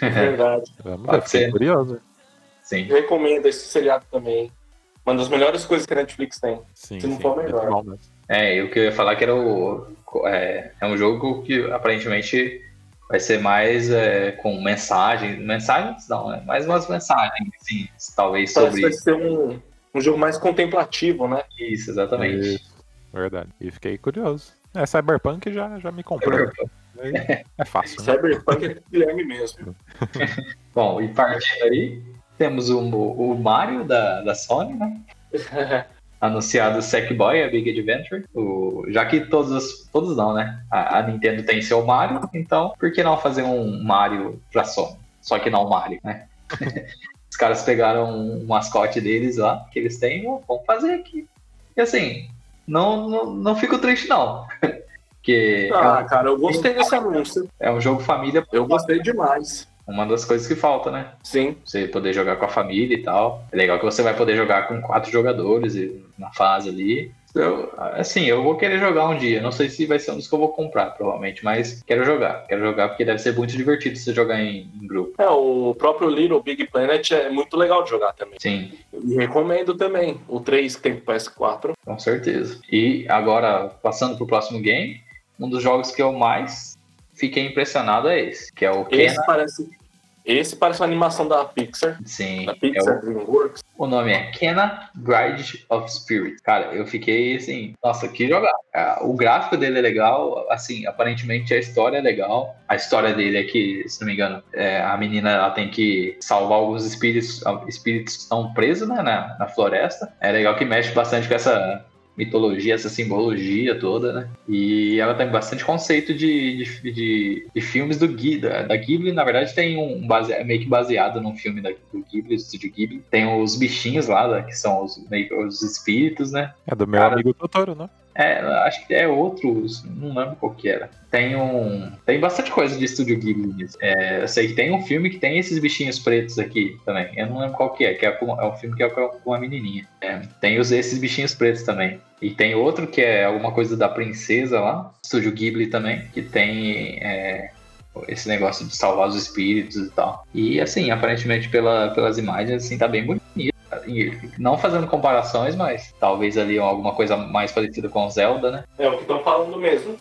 Verdade. Vamos ver, fiquei curioso. Sim. Eu recomendo esse seriado também. Uma das melhores coisas que a Netflix tem. Sim, Se não sim, for melhor. mesmo. É, eu que eu ia falar que era o. É, é um jogo que aparentemente vai ser mais é, com mensagens. Mensagens não, né? Mais umas mensagens, assim, talvez Parece sobre vai ser um, um jogo mais contemplativo, né? isso, exatamente. Isso, verdade. E fiquei curioso. É, Cyberpunk já, já me comprou. É fácil, né? Cyberpunk é Guilherme mesmo. (laughs) Bom, e partindo aí, temos o, o Mario da, da Sony, né? (laughs) Anunciado o Sackboy, a Big Adventure. O, já que todos, os- todos não, né? A, a Nintendo tem seu Mario, então por que não fazer um Mario pra Sony? Só que não Mario, né? (laughs) Os caras pegaram um mascote deles lá, que eles têm, "Ó, vamos fazer aqui. E assim, não, não, não fico triste não. (laughs) Porque Ah, cara, eu gostei desse anúncio. é um jogo família, Eu gostei demais. uma das coisas que falta, né? Sim. você poder jogar com a família e tal. É legal que você vai poder jogar com quatro jogadores na fase ali. Eu, assim, eu vou querer jogar um dia. Não sei se vai ser um dos que eu vou comprar, provavelmente, mas quero jogar. Quero jogar porque deve ser muito divertido você jogar em, em grupo. É, o próprio Little Big Planet é muito legal de jogar também. Sim, E recomendo também. O 3 que tem pro PS4. com certeza. E agora, passando pro próximo game, um dos jogos que eu mais fiquei impressionado é esse, que é o Esse Kena. parece. Esse parece uma animação da Pixar. Sim, Da é o Pixar Dreamworks. O nome é Kena Bride of Spirit. Cara, eu fiquei assim, nossa, que jogar. Ah, O gráfico dele é legal, assim, aparentemente a história é legal. A história dele é que, se não me engano, é, a menina ela tem que salvar alguns espíritos, espíritos que estão presos né, na, na floresta. É legal que mexe bastante com essa mitologia, essa simbologia toda, né? E ela tem bastante conceito de, de, de, de filmes do Gui, da, Ghibli. Na verdade, tem um base, é meio que baseado num filme da, do Ghibli, do estúdio Ghibli. Tem os bichinhos lá, né, que são os, meio os espíritos, né? É do meu Cara- amigo Totoro, né? É, acho que é outros, não lembro qual que era. Tem um. Tem bastante coisa de estúdio Ghibli. É, eu sei que tem um filme que tem esses bichinhos pretos aqui também. Eu não lembro qual que é, que é, com- é um filme que é com com uma menininha. É, tem os, esses bichinhos pretos também. E tem outro que é alguma coisa da princesa lá, estúdio Ghibli também, que tem é, esse negócio de salvar os espíritos e tal. E assim, aparentemente pela, pelas imagens, assim, tá bem bonito. Não fazendo comparações, mas talvez ali alguma coisa mais parecida com Zelda, né? É o que estão falando mesmo.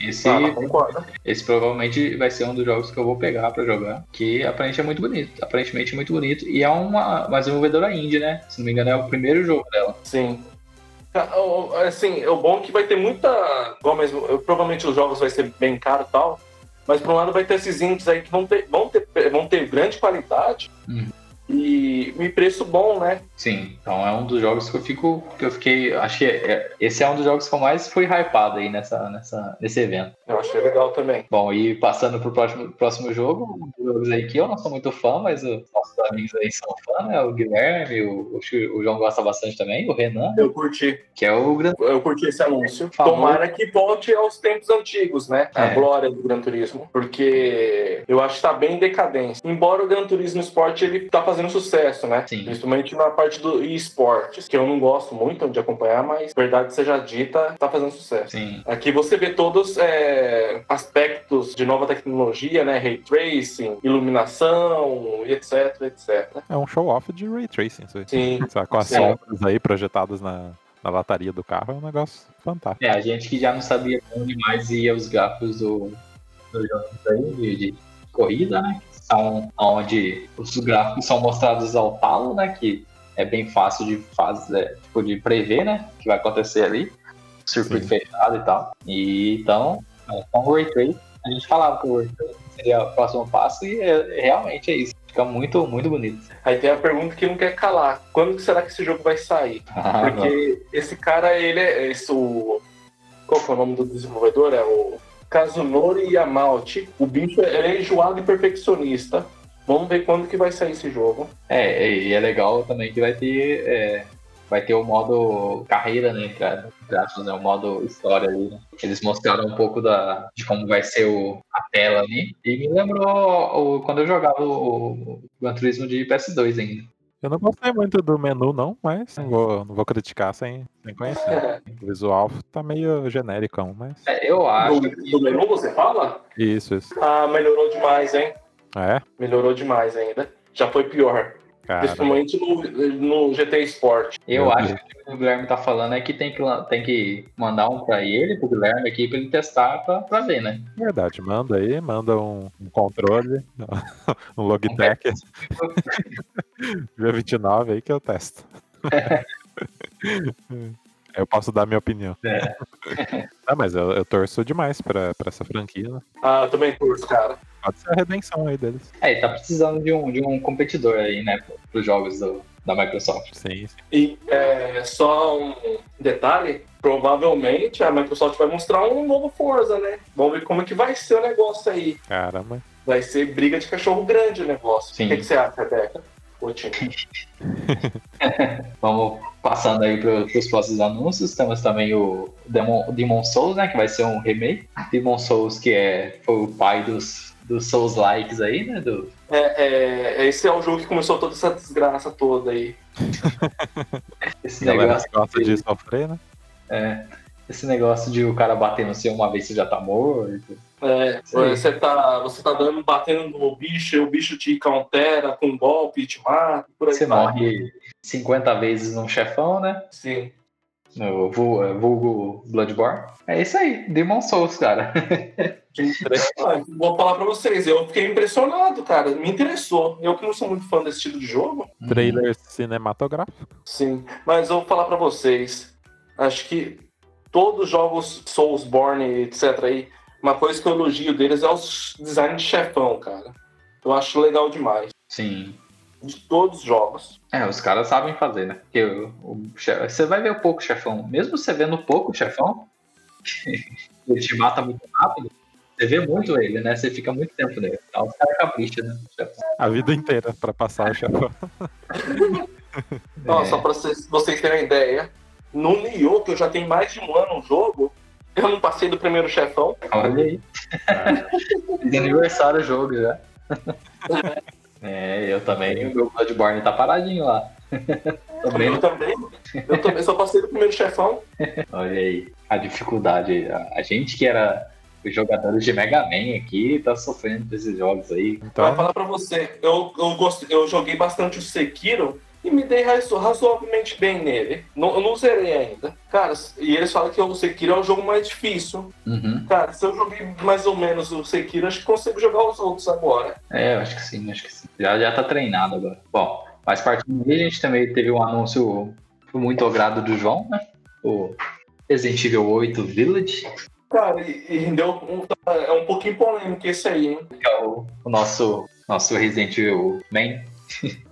Esse, Ah, esse provavelmente vai ser um dos jogos que eu vou pegar pra jogar, que aparentemente é muito bonito, aparentemente é muito bonito e é uma, uma desenvolvedora indie, né? Se não me engano é o primeiro jogo dela. Sim. Ah, Assim, o bom é que vai ter muita. Igual mesmo, eu- provavelmente os jogos vai ser bem caro e tal. Mas por um lado vai ter esses indies aí que vão ter, vão ter, vão ter grande qualidade Uhum. E, e preço bom, né? Sim, então é um dos jogos que eu fico, que eu fiquei, acho que é- esse é um dos jogos que eu mais fui hypado aí nessa, nessa, nesse evento. Eu achei legal também. Bom, e passando pro próximo, próximo jogo, um dos jogos aí que eu não sou muito fã, mas os nossos amigos aí são fã, né? O Guilherme, o, o João gosta bastante também, o Renan, Eu curti. que é o Gran Eu curti esse anúncio. favor. Tomara que volte aos tempos antigos, né? A É. glória do Gran Turismo. Porque eu acho que tá bem em decadência. Embora o Gran Turismo Sport ele tá fazendo sucesso, né? Sim. Principalmente na parte do esportes, que eu não gosto muito de acompanhar, mas verdade seja dita, tá fazendo sucesso. Sim, Aqui você vê todos é, aspectos de nova tecnologia, né? Ray tracing, iluminação, e etc, etc. É um show-off de Ray Tracing, isso aí. Sim. Com as Sim. sombras aí projetadas na, na lataria do carro, é um negócio fantástico. É, a gente que já não sabia onde mais ia os gráficos do, do jogo aí, de, de corrida, né? São onde os gráficos são mostrados ao talo, né? Que é bem fácil de fazer, tipo, de prever, né? O que vai acontecer ali. Circuito Sim. fechado e tal. E então, é, com o Ray Tracing, a gente falava que o Ray seria o próximo passo e é- realmente é isso. Fica muito, muito bonito. Aí tem a pergunta que não quer calar. Quando será que esse jogo vai sair? (laughs) Porque esse cara, ele é. Esse, o, qual que é o nome do desenvolvedor? É o Kazunori Yamauchi. O bicho é enjoado e perfeccionista. Vamos ver quando que vai sair esse jogo. É, e é legal também que vai ter. É, vai ter o modo carreira, né? Cara, né, o modo história ali, né? Eles mostraram um pouco da, de como vai ser o, a tela ali. E me lembrou o, quando eu jogava o, o Gran Turismo de PS2 ainda. Eu não gostei muito do menu, não, mas não vou, não vou criticar sem, sem conhecer. O visual tá meio genérico, mas. É, eu acho. Do, do menu você fala? Isso, isso. Ah, melhorou demais, hein? É? Melhorou demais ainda. Já foi pior. Cara. Principalmente no, no GT Sport. Eu Meu acho que o que o Guilherme tá falando é que tem que, tem que mandar um pra ele, pro Guilherme aqui, pra ele testar pra, pra ver, né? Verdade, manda aí, manda um, um controle, (laughs) um Logitech dia (laughs) 29 aí que eu testo. (laughs) Eu posso dar minha opinião. É. (laughs) Ah, mas eu, eu torço demais pra, pra essa franquia. né? Ah, eu também curto, cara. Pode ser a redenção aí deles. É, ele tá precisando de um, de um competidor aí, né, pro- pros jogos do, da Microsoft. Sim, sim. E é, só um detalhe, provavelmente a Microsoft vai mostrar um novo Forza, né? Vamos ver como é que vai ser o negócio aí. Caramba. Vai ser briga de cachorro grande o negócio. Sim. O que, que você acha, Rebeca? (laughs) Vamos passando aí pro, pros próximos anúncios. Temos também o Demon, Demon Souls, né, que vai ser um remake. Demon Souls, que é, foi o pai dos, dos Souls-likes aí, né, do, É, é, esse é o jogo que começou toda essa desgraça toda aí. (laughs) esse negócio gosta de- sofrer, né? É, esse negócio de o cara bater no seu uma vez você já tá morto. É, Sim. você tá, você tá dando, batendo no bicho, e o bicho te countera com um golpe, te mata, por aí Você vai. morre 50 vezes num chefão, né? Sim. No é, vulgo Bloodborne. É isso aí, Demon Souls, cara. (laughs) Vou falar pra vocês, eu fiquei impressionado, cara. Me interessou. Eu que não sou muito fã desse estilo de jogo. Trailer cinematográfico. Sim. Mas eu vou falar pra vocês. Acho que todos os jogos Soulsborne, etc. aí, uma coisa que eu elogio deles é os design de chefão, cara. Eu acho legal demais. Sim. De todos os jogos. É, os caras sabem fazer, né? Porque o, o você vai ver pouco chefão. Mesmo você vendo pouco chefão, (laughs) ele te mata muito rápido. Você vê muito ele, né? Você fica muito tempo nele. Então os caras capricham, né? chefão. A vida inteira pra passar o chefão. Ó, É. Só pra vocês, vocês terem uma ideia. No Nioh, que eu já tenho mais de um ano no jogo, eu não passei do primeiro chefão. Olha aí. De (laughs) aniversário o jogo já. (laughs) É, eu também. O meu Bloodborne tá paradinho lá. (laughs) também, Eu também. Eu também só passei do primeiro chefão. olha aí a dificuldade. A, gente que era os jogadores de Mega Man aqui tá sofrendo desses jogos aí. Vai Então, falar pra você, eu, eu, gosto, eu joguei bastante o Sekiro e me dei razo- razoavelmente bem nele. Não, eu não zerei ainda. Cara, e eles falam que o Sekiro é o jogo mais difícil. Uhum. Cara, se eu joguei mais ou menos o Sekiro, acho que consigo jogar os outros agora. É, eu acho que sim, acho que sim. Já, já tá treinado agora. Bom, mas partindo daí, a gente também teve um anúncio muito ao grado do João, né? O Resident Evil 8 Village, Cara, e, e rendeu um, é um pouquinho polêmico esse aí, hein? é o, o nosso, nosso Resident Evil Man.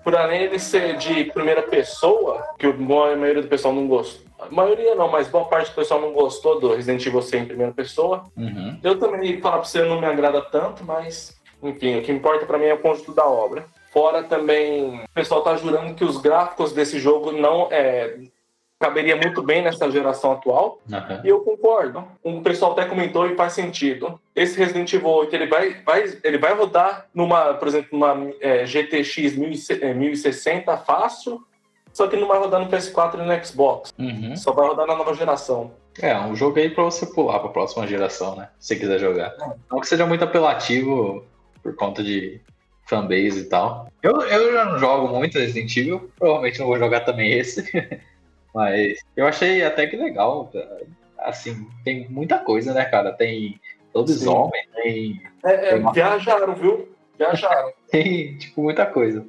Por além de ser de primeira pessoa, que a maioria do pessoal não gostou. A maioria não, mas boa parte do pessoal não gostou do Resident Evil ser em primeira pessoa. Uhum. Eu também, falar pra você, não me agrada tanto, mas, enfim, o que importa pra mim é o conjunto da obra. Fora também, o pessoal tá jurando que os gráficos desse jogo não é, caberia muito bem nessa geração atual. Aham. E eu concordo. Um pessoal até comentou e faz sentido. Esse Resident Evil 8 ele vai, vai, ele vai rodar numa, por exemplo, numa é, GTX 1060 é, 1060 fácil, só que não vai rodar no PS4 e no Xbox. Uhum. Só vai rodar na nova geração. É, um jogo aí pra você pular pra próxima geração, né? Se você quiser jogar. Não que seja muito apelativo por conta de fanbase e tal. Eu, eu já não jogo muito Resident Evil, provavelmente não vou jogar também esse. (laughs) Mas eu achei até que legal. Assim, tem muita coisa, né, cara? Tem lobisomem, tem, É, é, Tem uma- viajaram, viu? Viajaram. (laughs) tem, tipo, muita coisa.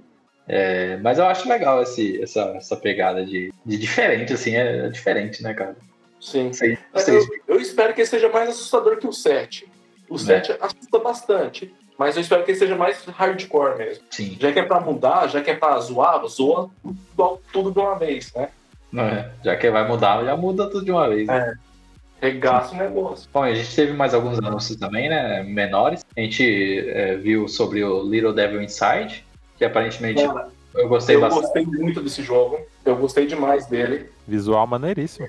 É, mas eu acho legal esse, essa, essa pegada de, de diferente, assim, é, é diferente, né, cara? Sim. Sei, Mas sei- Eu, eu espero que ele seja mais assustador que o 7. O 7 assusta bastante. Mas eu espero que ele seja mais hardcore mesmo. sim. Já que é pra mudar, já que é pra zoar, zoa tudo de uma vez, né? É, já que vai mudar, já muda tudo de uma vez. né? regaça o negócio. Bom, a gente teve mais alguns anúncios também, né? Menores. A gente é, viu sobre o Little Devil Inside, que aparentemente Cara, eu gostei eu bastante. gostei muito desse jogo. Eu gostei demais dele. Visual maneiríssimo.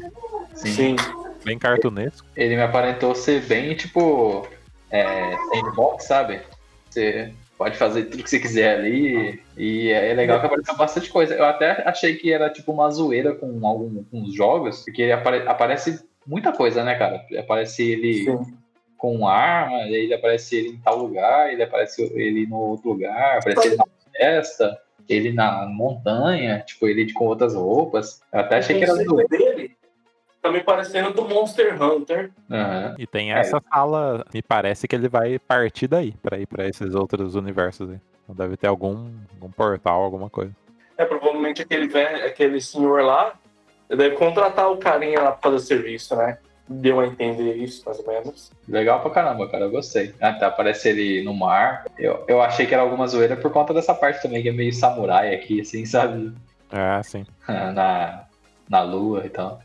Sim. Bem cartunesco. Ele me aparentou ser bem, tipo, é, sandbox, sabe? Você pode fazer tudo que você quiser ali. E é legal que apareceu bastante coisa. Eu até achei que era tipo uma zoeira com alguns jogos, porque ele apare- aparece muita coisa, né, cara? Aparece ele Sim. com arma, ele aparece ele em tal lugar, ele aparece ele no outro lugar, aparece ele na floresta, ele na montanha, tipo, ele com outras roupas. Eu até achei que era zoeira. Tá me parecendo do Monster Hunter. Aham. E tem É. essa sala, me parece que ele vai partir daí, pra ir pra esses outros universos aí. Então deve ter algum, algum portal, alguma coisa. É, provavelmente aquele, velho, aquele senhor lá deve contratar o carinha lá pra fazer serviço, né? Deu a entender isso, mais ou menos. Legal pra caramba, cara. Eu gostei. Ah, tá. Aparece ele no mar. Eu, eu achei que era alguma zoeira por conta dessa parte também, que é meio samurai aqui, assim, sabe? É, sim. (laughs) na, na lua e tal.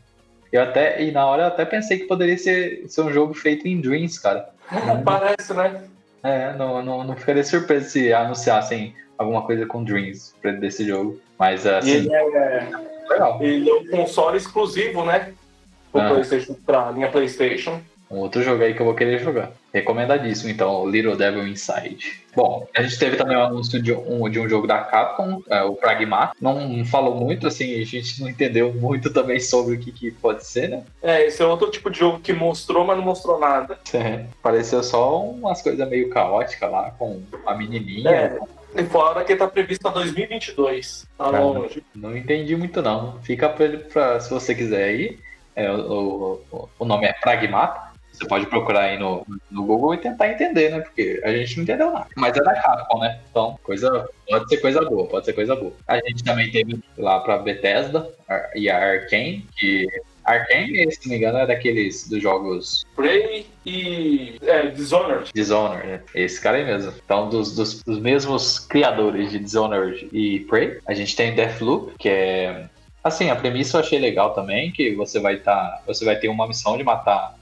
Eu até, e na hora eu até pensei que poderia ser, ser um jogo feito em Dreams, cara. (laughs) Parece, né? É, não, não, não ficaria surpreso se anunciassem alguma coisa com Dreams pra- desse jogo. Mas assim, ele é, legal. ele é um console exclusivo, né? Pro Ah. PlayStation, pra linha PlayStation. Um outro jogo aí que eu vou querer jogar. Recomendadíssimo, então, o Little Devil Inside. Bom, a gente teve também o anúncio de um, de um jogo da Capcom, é, o Pragma. Não falou muito, assim, a gente não entendeu muito também sobre o que, que pode ser, né? É, esse é outro tipo de jogo que mostrou, mas não mostrou nada. É, pareceu só umas coisas meio caóticas lá, com a menininha. É. E fora que tá previsto pra 2022. Tá longe. Não entendi muito, não. Fica pra, pra- se você quiser aí. É, o, o, o nome é Pragmata. Você pode procurar aí no, no Google e tentar entender, né? Porque a gente não entendeu nada. Mas é da Capcom, né? Então, coisa, pode ser coisa boa, pode ser coisa boa. A gente também teve lá pra Bethesda e a Arkane, que. Arkane, se não me engano, é daqueles dos jogos Prey e é, Dishonored. Dishonored, né? Esse cara aí mesmo. Então, dos, dos, dos mesmos criadores de Dishonored e Prey, a gente tem Deathloop, que é. Assim, a premissa eu achei legal também, que você vai estar. você vai ter uma missão de matar.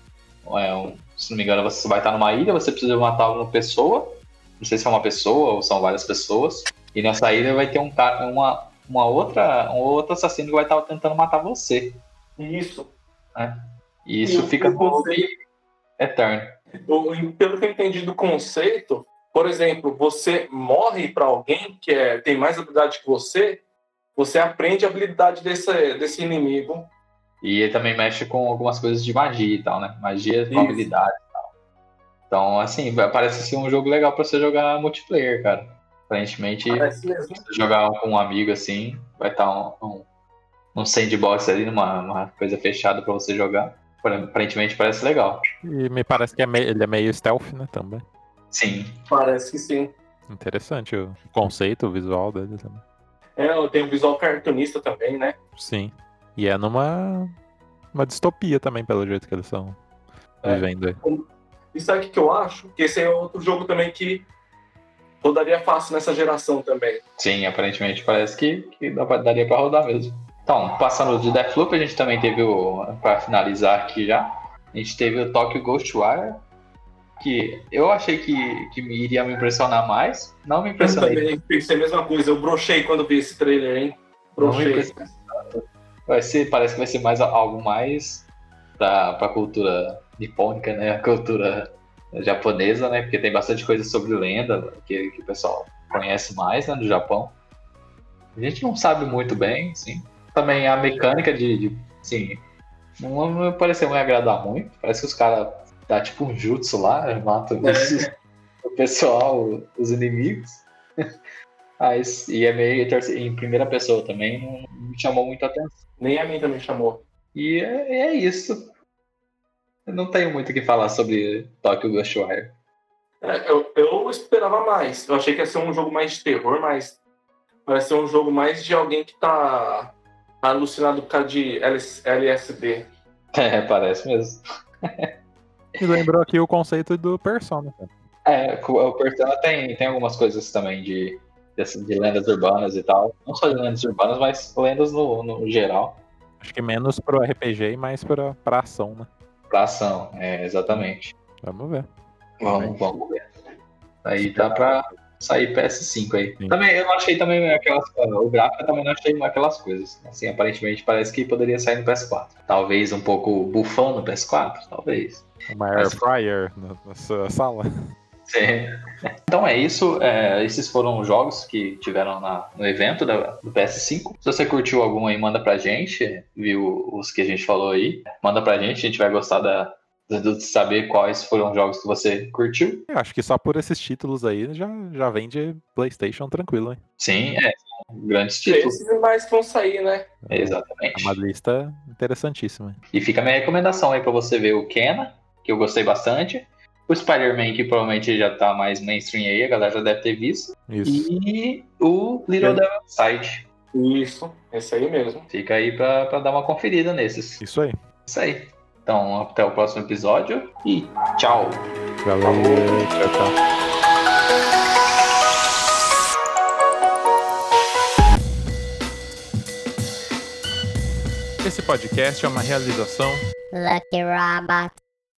É, um- se não me engano, você vai estar numa ilha, você precisa matar uma pessoa. Não sei se é uma pessoa ou são várias pessoas. E nessa ilha vai ter um cara, uma, uma outra, um outro assassino que vai estar tentando matar você. Isso. E isso E fica eterno. Pelo que eu entendi do conceito, por exemplo, você morre para alguém que é, tem mais habilidade que você, você aprende a habilidade desse, desse inimigo. E ele também mexe com algumas coisas de magia e tal, né? Magia com habilidade e tal. Então, assim, parece ser um jogo legal pra você jogar multiplayer, cara. Aparentemente, se você jogar com um amigo assim, vai estar um, um, um sandbox ali, numa uma coisa fechada pra você jogar. Aparentemente parece legal. E me parece que é meio- ele é meio stealth, né, também. Sim. Parece que sim. Interessante o conceito, o visual dele também. É, tem um visual cartunista também, né? Sim. E é numa uma distopia também, pelo jeito que eles estão É. vivendo aí. E sabe o que eu acho? Que esse é outro jogo também que rodaria fácil nessa geração também. Sim, aparentemente parece que, que daria pra rodar mesmo. Então, passando de Deathloop, a gente também teve o. Pra finalizar aqui já, a gente teve o Tokyo Ghostwire, que eu achei que, que me iria me impressionar mais. Não me Eu impressionei. também pensei a mesma coisa. Eu brochei quando vi esse trailer, hein? Brochei. Vai ser, parece que vai ser mais algo mais pra, pra cultura nipônica, né? A cultura japonesa, né? Porque tem bastante coisa sobre lenda que, que o pessoal conhece mais, né? Do Japão. A gente não sabe muito bem, sim. Também a mecânica de, de assim, não me pareceu me agradar muito. Parece que os caras dá tipo um jutsu lá, matam os- (laughs) o pessoal, os inimigos. Mas, e é meio em primeira pessoa também, não me chamou muito a atenção. Nem a mim também chamou. E é, é isso. Eu não tenho muito o que falar sobre Tokyo Ghostwire. É, eu, eu esperava mais. Eu achei que ia ser um jogo mais de terror, mas parece ser um jogo mais de alguém que tá alucinado por causa de LS LSD. (laughs) É, parece mesmo. (laughs) E lembrou aqui o conceito do Persona. cara. É, o Persona tem, tem algumas coisas também de, de, de lendas urbanas e tal. Não só de lendas urbanas, mas lendas no, no geral. Acho que menos pro RPG e mais pra, pra ação, né? pra ação. É, exatamente. Vamos ver. Vamos, vamos ver. Aí dá pra sair PS5 aí. Sim. Também eu não achei também aquelas. O gráfico também não achei aquelas coisas. Assim, aparentemente parece que poderia sair no PS4. Talvez um pouco bufão no PS4, talvez. Uma air fryer na, na sua sala. (laughs) Sim. (laughs) Então é isso. é, esses foram os jogos que tiveram na- no evento da- do PS5. Se você curtiu algum aí, manda pra gente. Viu os que a gente falou aí? Manda pra gente. A gente vai gostar da, de saber quais foram os jogos que você curtiu. Eu acho que só por esses títulos aí já, já vende PlayStation tranquilo, hein? Sim, é. são Grandes títulos. Esses mais que vão sair, né? É Exatamente. uma lista interessantíssima. E fica a minha recomendação aí pra você ver o Kena, que eu gostei bastante. O Spider-Man, que provavelmente já tá mais mainstream aí, a galera já deve ter visto. Isso. E o Little É. Devil Inside. Isso, esse aí mesmo. Fica aí pra, pra dar uma conferida nesses. Isso aí. Isso aí. Então, até o próximo episódio e tchau! Valeu. Tchau, tchau. Esse podcast é uma realização Lucky Robot.